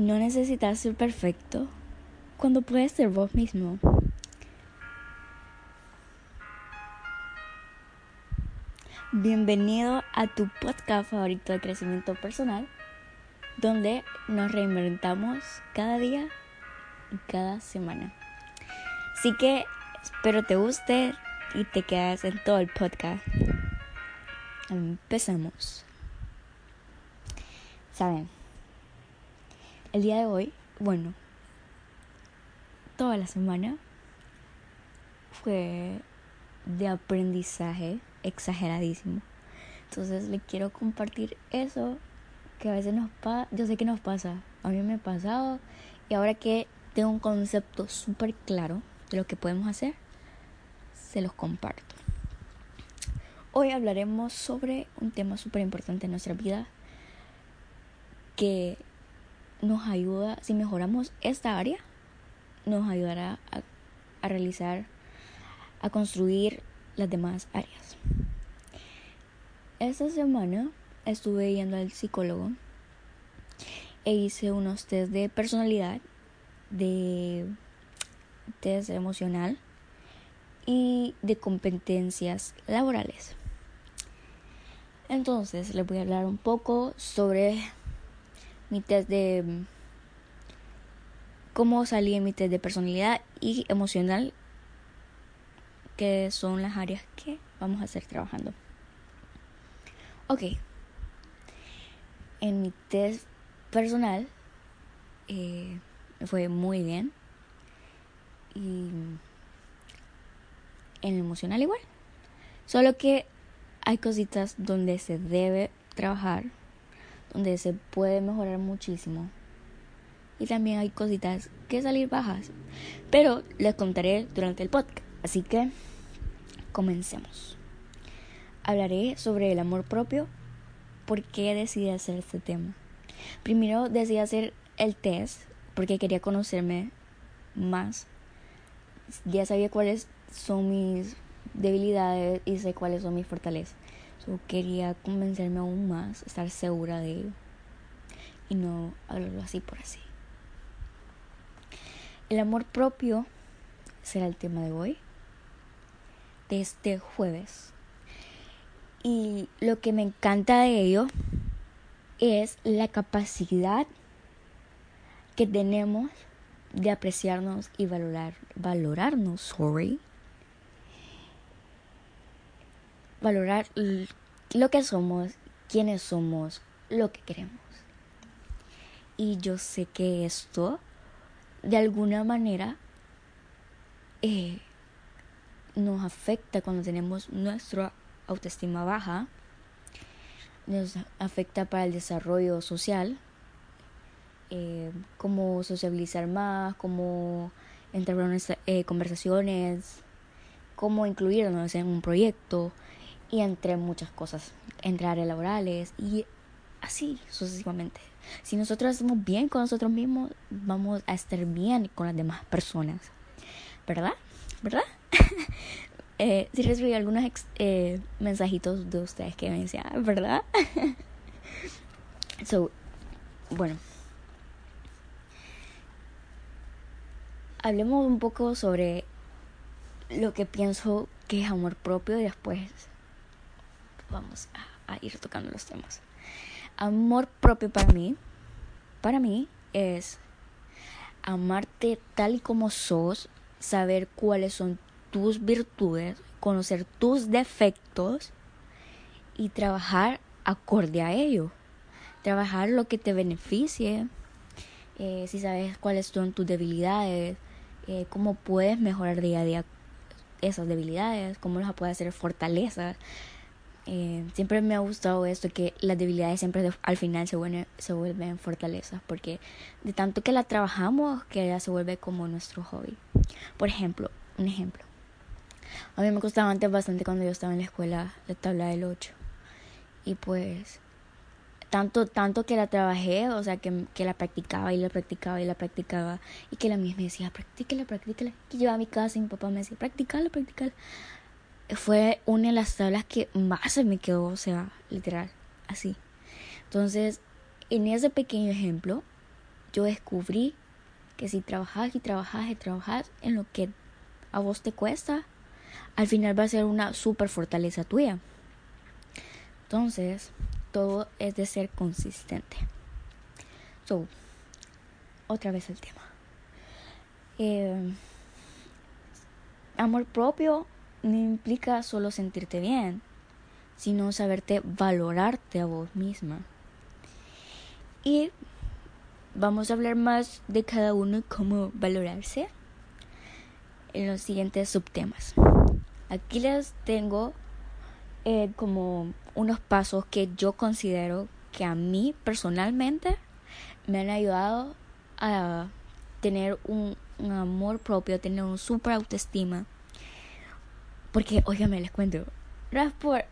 No necesitas ser perfecto cuando puedes ser vos mismo. Bienvenido a tu podcast favorito de crecimiento personal, donde nos reinventamos cada día y cada semana. Así que espero te guste y te quedes en todo el podcast. Empezamos. Saben, el día de hoy, bueno, toda la semana fue de aprendizaje exageradísimo. Entonces le quiero compartir eso que a veces nos pasa, yo sé que nos pasa, a mí me ha pasado y ahora que tengo un concepto súper claro de lo que podemos hacer, se los comparto. Hoy hablaremos sobre un tema súper importante en nuestra vida que nos ayuda, si mejoramos esta área, nos ayudará a, realizar, a construir las demás áreas. Esta semana estuve yendo al psicólogo e hice unos test de personalidad, de test emocional y de competencias laborales. Entonces les voy a hablar un poco sobre mi test de cómo salí en mi test de personalidad y emocional, que son las áreas que vamos a estar trabajando. Ok, en mi test personal eh, fue muy bien y en el emocional igual. Solo que hay cositas donde se debe trabajar donde se puede mejorar muchísimo. Y también hay cositas que salir bajas. Pero les contaré durante el podcast. Así que comencemos. Hablaré sobre el amor propio. ¿Por qué decidí hacer este tema? Primero decidí hacer el test porque quería conocerme más. Ya sabía cuáles son mis debilidades y sé cuáles son mis fortalezas quería convencerme aún más, estar segura de ello y no hablarlo así por así. El amor propio será el tema de hoy, de este jueves. Y lo que me encanta de ello es la capacidad que tenemos de apreciarnos y valorar, valorarnos, sorry, valorar lo que somos, quiénes somos, lo que queremos. Y yo sé que esto, de alguna manera, eh, nos afecta cuando tenemos nuestra autoestima baja, nos afecta para el desarrollo social, eh, cómo sociabilizar más, cómo entrar en eh, conversaciones, cómo incluirnos en un proyecto, y entre muchas cosas, entre áreas laborales y así sucesivamente. Si nosotros estamos bien con nosotros mismos, vamos a estar bien con las demás personas. ¿Verdad? ¿Verdad? eh, sí recibí algunos eh, mensajitos de ustedes que me decían, ¿verdad? so, bueno. Hablemos un poco sobre lo que pienso que es amor propio y después vamos a, ir tocando los temas. Amor propio para mí, para mí es amarte tal y como sos, saber cuáles son tus virtudes, conocer tus defectos y trabajar acorde a ello. Trabajar lo que te beneficie, eh, si sabes cuáles son tus debilidades, eh, cómo puedes mejorar día a día esas debilidades, cómo las puedes hacer fortalezas, eh, siempre me ha gustado esto, que las debilidades siempre al final se vuelven, se vuelven fortalezas, porque de tanto que la trabajamos, que ella se vuelve como nuestro hobby. Por ejemplo, un ejemplo. A mí me costaba antes bastante cuando yo estaba en la escuela la tabla del 8. Y pues, tanto, tanto que la trabajé, o sea, que, que la practicaba y la practicaba y la practicaba, y que la misma me decía, practíquela, practíquela. Que llevaba a mi casa y mi papá me decía, practícala, practícala fue una de las tablas que más se me quedó, o sea, literal, así. Entonces, en ese pequeño ejemplo, yo descubrí que si trabajas y trabajas y trabajas en lo que a vos te cuesta, al final va a ser una super fortaleza tuya. Entonces, todo es de ser consistente. So, otra vez el tema. Eh, amor propio no implica solo sentirte bien, sino saberte valorarte a vos misma. Y vamos a hablar más de cada uno cómo valorarse en los siguientes subtemas. Aquí les tengo eh, como unos pasos que yo considero que a mí personalmente me han ayudado a tener un, amor propio, tener un super autoestima. Porque, óigame, les cuento, por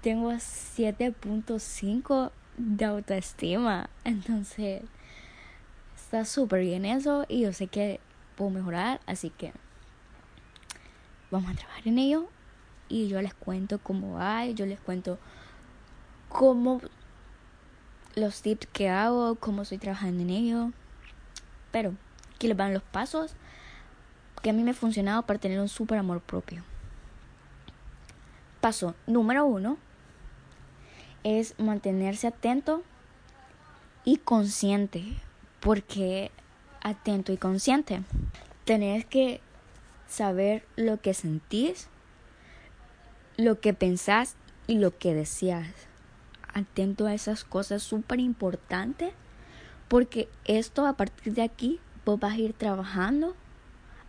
tengo 7.5 de autoestima. Entonces, está súper bien eso y yo sé que puedo mejorar, así que vamos a trabajar en ello y yo les cuento cómo va, yo les cuento cómo los tips que hago, cómo estoy trabajando en ello. Pero aquí les van los pasos que a mí me ha funcionado para tener un super amor propio. Paso número uno es mantenerse atento y consciente. porque atento y consciente? Tenés que saber lo que sentís, lo que pensás y lo que deseas. Atento a esas cosas súper importantes porque esto a partir de aquí vos vas a ir trabajando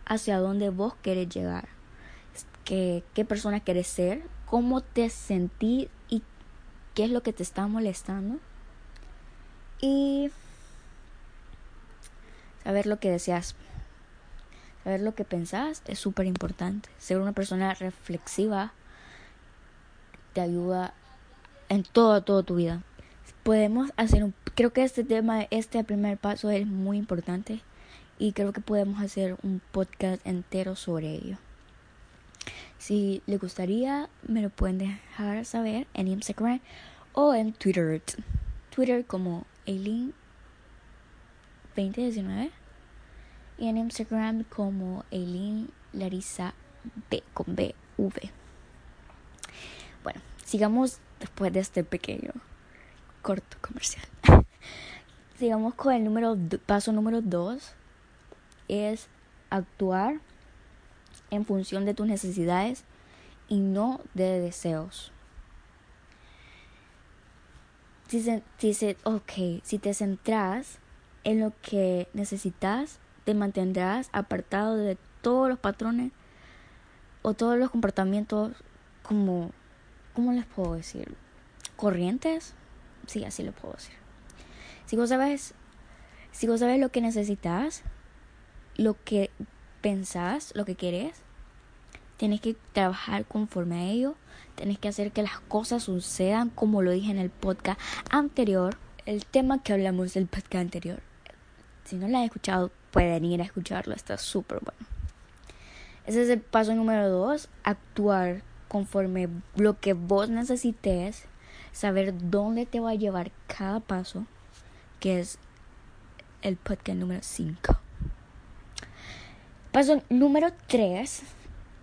hacia donde vos querés llegar. ¿Qué, qué persona querés ser? ¿Cómo te sentís y qué es lo que te está molestando? Y saber lo que deseas Saber lo que pensás es súper importante. Ser una persona reflexiva te ayuda en toda, toda tu vida. Podemos hacer un... Creo que este tema, este primer paso es muy importante y creo que podemos hacer un podcast entero sobre ello. Si les gustaría, me lo pueden dejar saber en Instagram o en Twitter. Twitter como Aileen 2019 y en Instagram como Eileen Larisa B con B V. Bueno, sigamos después de este pequeño corto comercial. sigamos con el número paso número 2 es actuar en función de tus necesidades y no de deseos. Si, si, okay, si te centras en lo que necesitas, te mantendrás apartado de todos los patrones o todos los comportamientos como, ¿cómo les puedo decir? Corrientes. Sí, así lo puedo decir. Si vos sabes, si vos sabes lo que necesitas, lo que pensás, lo que querés, tienes que trabajar conforme a ello, tienes que hacer que las cosas sucedan como lo dije en el podcast anterior, el tema que hablamos del podcast anterior. Si no lo has escuchado, pueden ir a escucharlo, está súper bueno. Ese es el paso número dos, actuar conforme lo que vos necesites, saber dónde te va a llevar cada paso, que es el podcast número 5. Paso número 3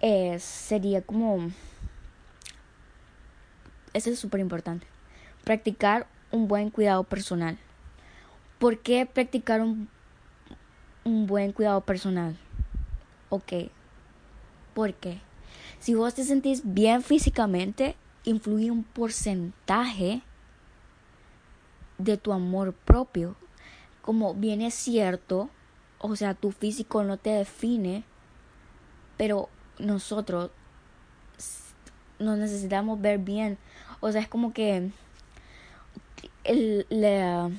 es, sería como, ese es súper importante, practicar un buen cuidado personal. ¿Por qué practicar un un buen cuidado personal. Ok. ¿Por qué? Si vos te sentís bien físicamente, influye un porcentaje de tu amor propio. Como bien es cierto, o sea, tu físico no te define, pero nosotros nos necesitamos ver bien. O sea, es como que el, la,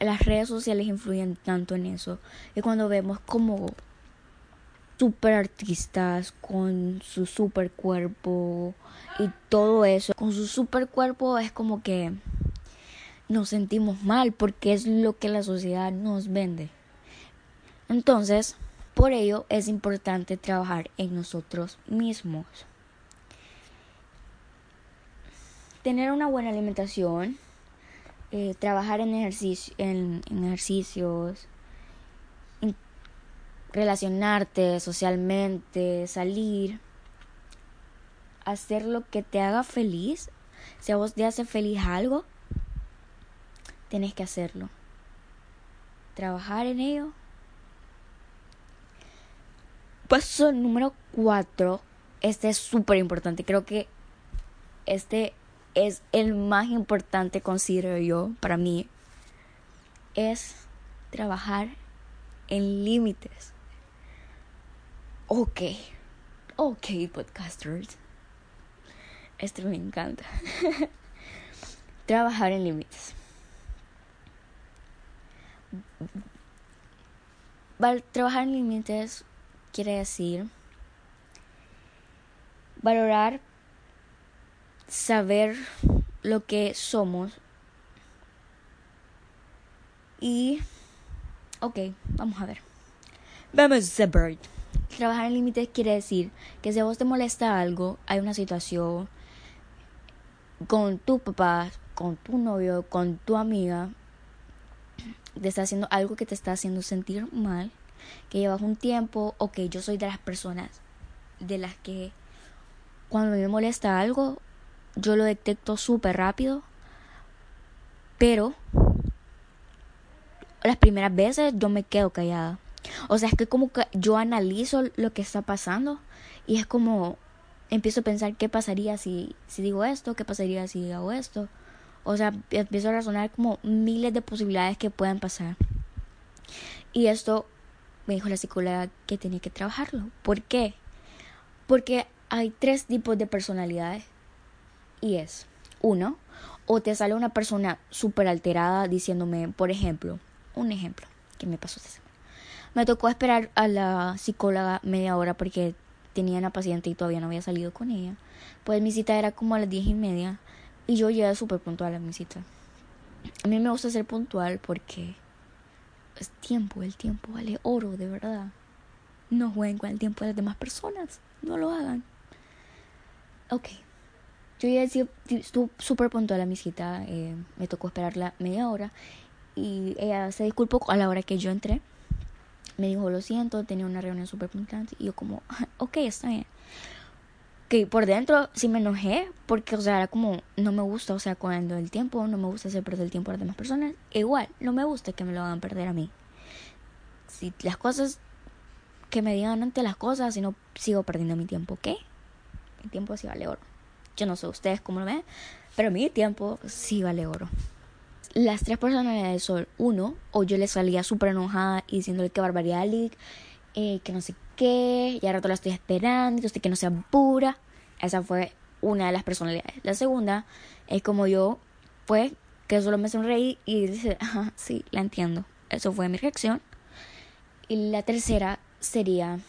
las redes sociales influyen tanto en eso. Y cuando vemos como super artistas con su super cuerpo y todo eso, con su super cuerpo es como que nos sentimos mal porque es lo que la sociedad nos vende. Entonces, por ello es importante trabajar en nosotros mismos. Tener una buena alimentación, eh, trabajar en, ejercicio, en, ejercicios, relacionarte socialmente, salir, hacer lo que te haga feliz. Si a vos te hace feliz algo, tienes que hacerlo. Trabajar en ello. Paso número cuatro. Este es súper importante. Creo que este es el más importante, considero yo, para mí. Es trabajar en límites. Ok. Ok, podcasters. Esto me encanta. Trabajar en límites. Trabajar en límites quiere decir valorar, saber lo que somos y... Ok, vamos a ver. Vamos a ver. Trabajar en límites quiere decir que si a vos te molesta algo, hay una situación con tu papá, con tu novio, con tu amiga, te está haciendo algo que te está haciendo sentir mal, que llevas un tiempo, o que yo soy de las personas de las que cuando me molesta algo, yo lo detecto súper rápido, pero las primeras veces yo me quedo callada. O sea, es que como que yo analizo lo que está pasando y es como empiezo a pensar qué pasaría si, si digo esto, qué pasaría si hago esto. O sea, empiezo a razonar como miles de posibilidades que puedan pasar. Y esto me dijo la psicóloga que tenía que trabajarlo. ¿Por qué? Porque hay tres tipos de personalidades. Y es, uno, o te sale una persona súper alterada diciéndome, por ejemplo, un ejemplo que me pasó esta semana. Me tocó esperar a la psicóloga media hora porque tenía una paciente y todavía no había salido con ella. Pues mi cita era como a las diez y media y yo llegué súper puntual a mi cita. A mí me gusta ser puntual porque es tiempo, el tiempo vale oro, de verdad. No jueguen con el tiempo de las demás personas, no lo hagan. Ok, yo llegué estuve súper puntual a mi cita, eh, me tocó esperarla media hora y ella se disculpó a la hora que yo entré me dijo, lo siento, tenía una reunión súper importante. Y yo como, ok, está bien. Que por dentro sí me enojé, porque, o sea, era como, no me gusta, o sea, cuando el tiempo, no me gusta hacer perder el tiempo a las demás personas. Igual, no me gusta que me lo hagan perder a mí. Si las cosas, que me digan antes las cosas, si no sigo perdiendo mi tiempo, ¿qué? Mi tiempo sí vale oro. Yo no sé ustedes cómo lo ven, pero mi tiempo sí vale oro las tres personalidades son uno, o yo le salía súper enojada y diciéndole que barbaridad, eh, que no sé qué, y ahora rato la estoy esperando, que usted que no sea pura. Esa fue una de las personalidades. La segunda es como yo, pues, que solo me sonreí y dice, ajá, sí, la entiendo. Eso fue mi reacción. Y la tercera sería,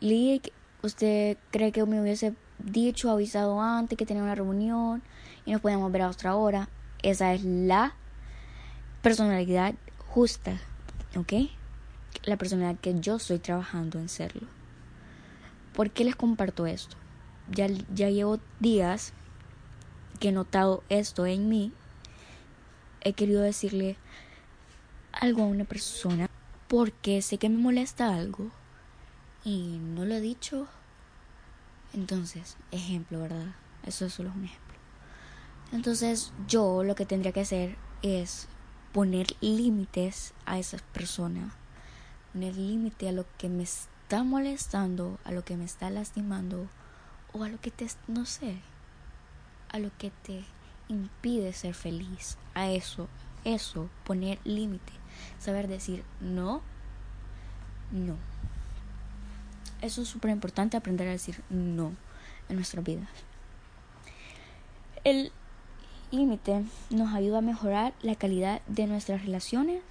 Lick, ¿usted cree que me hubiese dicho, avisado antes que tenía una reunión? y nos podemos ver a otra hora. Esa es la personalidad justa, ¿ok? La personalidad que yo estoy trabajando en serlo. ¿Por qué les comparto esto? Ya, ya llevo días que he notado esto en mí. He querido decirle algo a una persona porque sé que me molesta algo y no lo he dicho. Entonces, ejemplo, ¿verdad? Eso solo es un ejemplo. Entonces yo lo que tendría que hacer es poner límites a esas personas, poner límite a lo que me está molestando, a lo que me está lastimando o a lo que te, no sé, a lo que te impide ser feliz, a eso, eso, poner límite, saber decir no, no. Eso es súper importante aprender a decir no en nuestra vida. El límite nos ayuda a mejorar la calidad de nuestras relaciones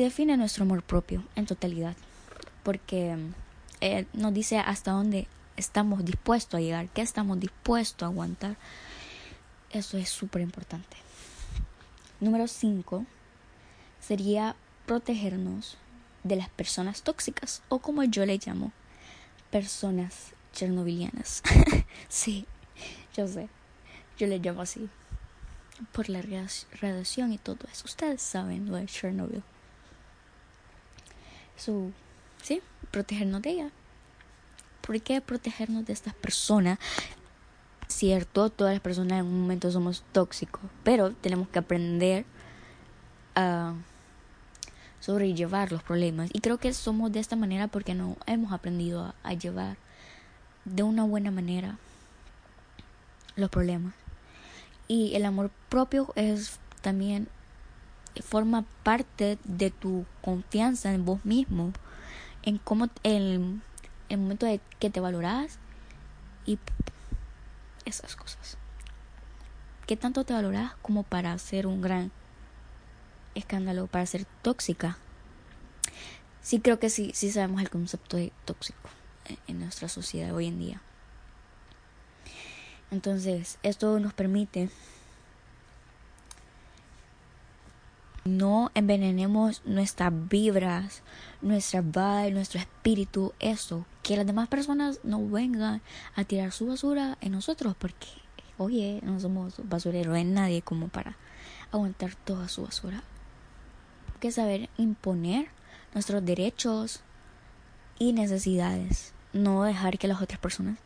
define nuestro amor propio en totalidad, porque eh, nos dice hasta dónde estamos dispuestos a llegar, qué estamos dispuestos a aguantar. Eso es súper importante. Número 5 sería protegernos de las personas tóxicas o como yo le llamo, personas chernobylianas. sí, yo sé, yo le llamo así. por la radiación y todo eso. Ustedes saben lo de Chernobyl. So, sí, protegernos de ella. ¿Por qué protegernos de estas personas? Cierto, todas las personas en un momento somos tóxicos, pero tenemos que aprender a sobrellevar los problemas. Y creo que somos de esta manera porque no hemos aprendido a, llevar de una buena manera los problemas. Y el amor propio es también forma parte de tu confianza en vos mismo, en cómo el, el momento de que te valoras y esas cosas. ¿Qué tanto te valoras como para ser un gran escándalo para ser tóxica. Sí creo que sí, sí sabemos el concepto de tóxico en nuestra sociedad hoy en día. Entonces, esto nos permite no envenenemos nuestras vibras, nuestra vibe, nuestro espíritu, eso, que las demás personas no vengan a tirar su basura en nosotros, porque, oye, no somos basureros en nadie como para aguantar toda su basura que saber imponer nuestros derechos y necesidades, no dejar que las otras personas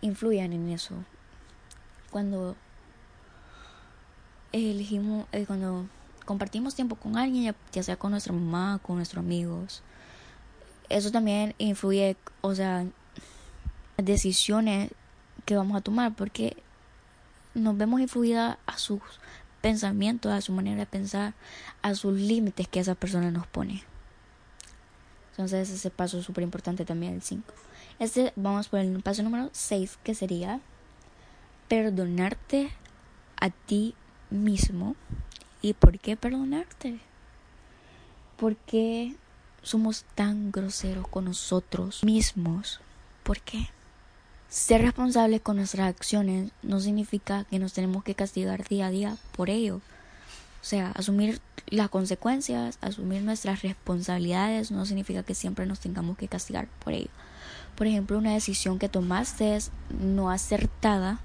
influyan en eso. Cuando elegimos, eh, cuando compartimos tiempo con alguien, ya, sea con nuestra mamá, con nuestros amigos, eso también influye, o sea, las decisiones que vamos a tomar, porque nos vemos influidas a sus pensamiento, a su manera de pensar, a sus límites que esa persona nos pone. Entonces ese paso es súper importante también, el 5. Este, vamos por el paso número 6, que sería perdonarte a ti mismo. ¿Y por qué perdonarte? Porque somos tan groseros con nosotros mismos? ¿Por qué? Ser responsables con nuestras acciones no significa que nos tenemos que castigar día a día por ello. O sea, asumir las consecuencias, asumir nuestras responsabilidades no significa que siempre nos tengamos que castigar por ello. Por ejemplo, una decisión que tomaste es no acertada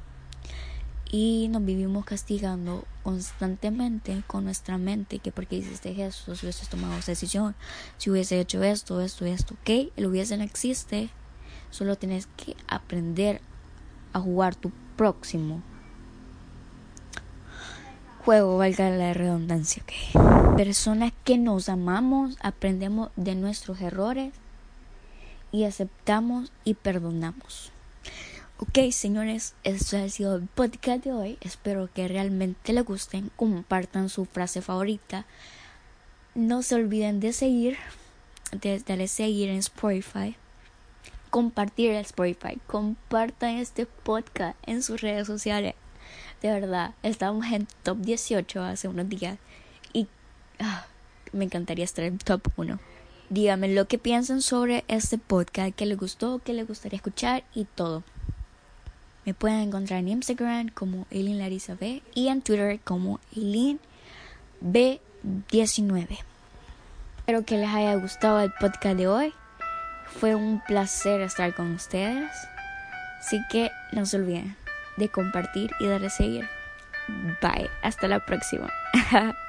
y nos vivimos castigando constantemente con nuestra mente que porque hiciste eso, si hubieses tomado esa decisión, si hubiese hecho esto, esto, esto, ok, el hubiese no existe, Solo tienes que aprender a jugar tu próximo juego, valga la redundancia. Okay. Personas que nos amamos, aprendemos de nuestros errores y aceptamos y perdonamos. Ok, señores, esto ha sido el podcast de hoy. Espero que realmente les gusten. Compartan su frase favorita. No se olviden de seguir, de darle seguir en Spotify compartir el Spotify, compartan este podcast en sus redes sociales. De verdad, estamos en top 18 hace unos días y ah, me encantaría estar en top 1. Díganme lo que piensan sobre este podcast, qué les gustó, qué les gustaría escuchar y todo. Me pueden encontrar en Instagram como Eileen Larisa B y en Twitter como Eileen B19. Espero que les haya gustado el podcast de hoy. Fue un placer estar con ustedes. Así que no se olviden de compartir y darle seguir. Bye. Hasta la próxima.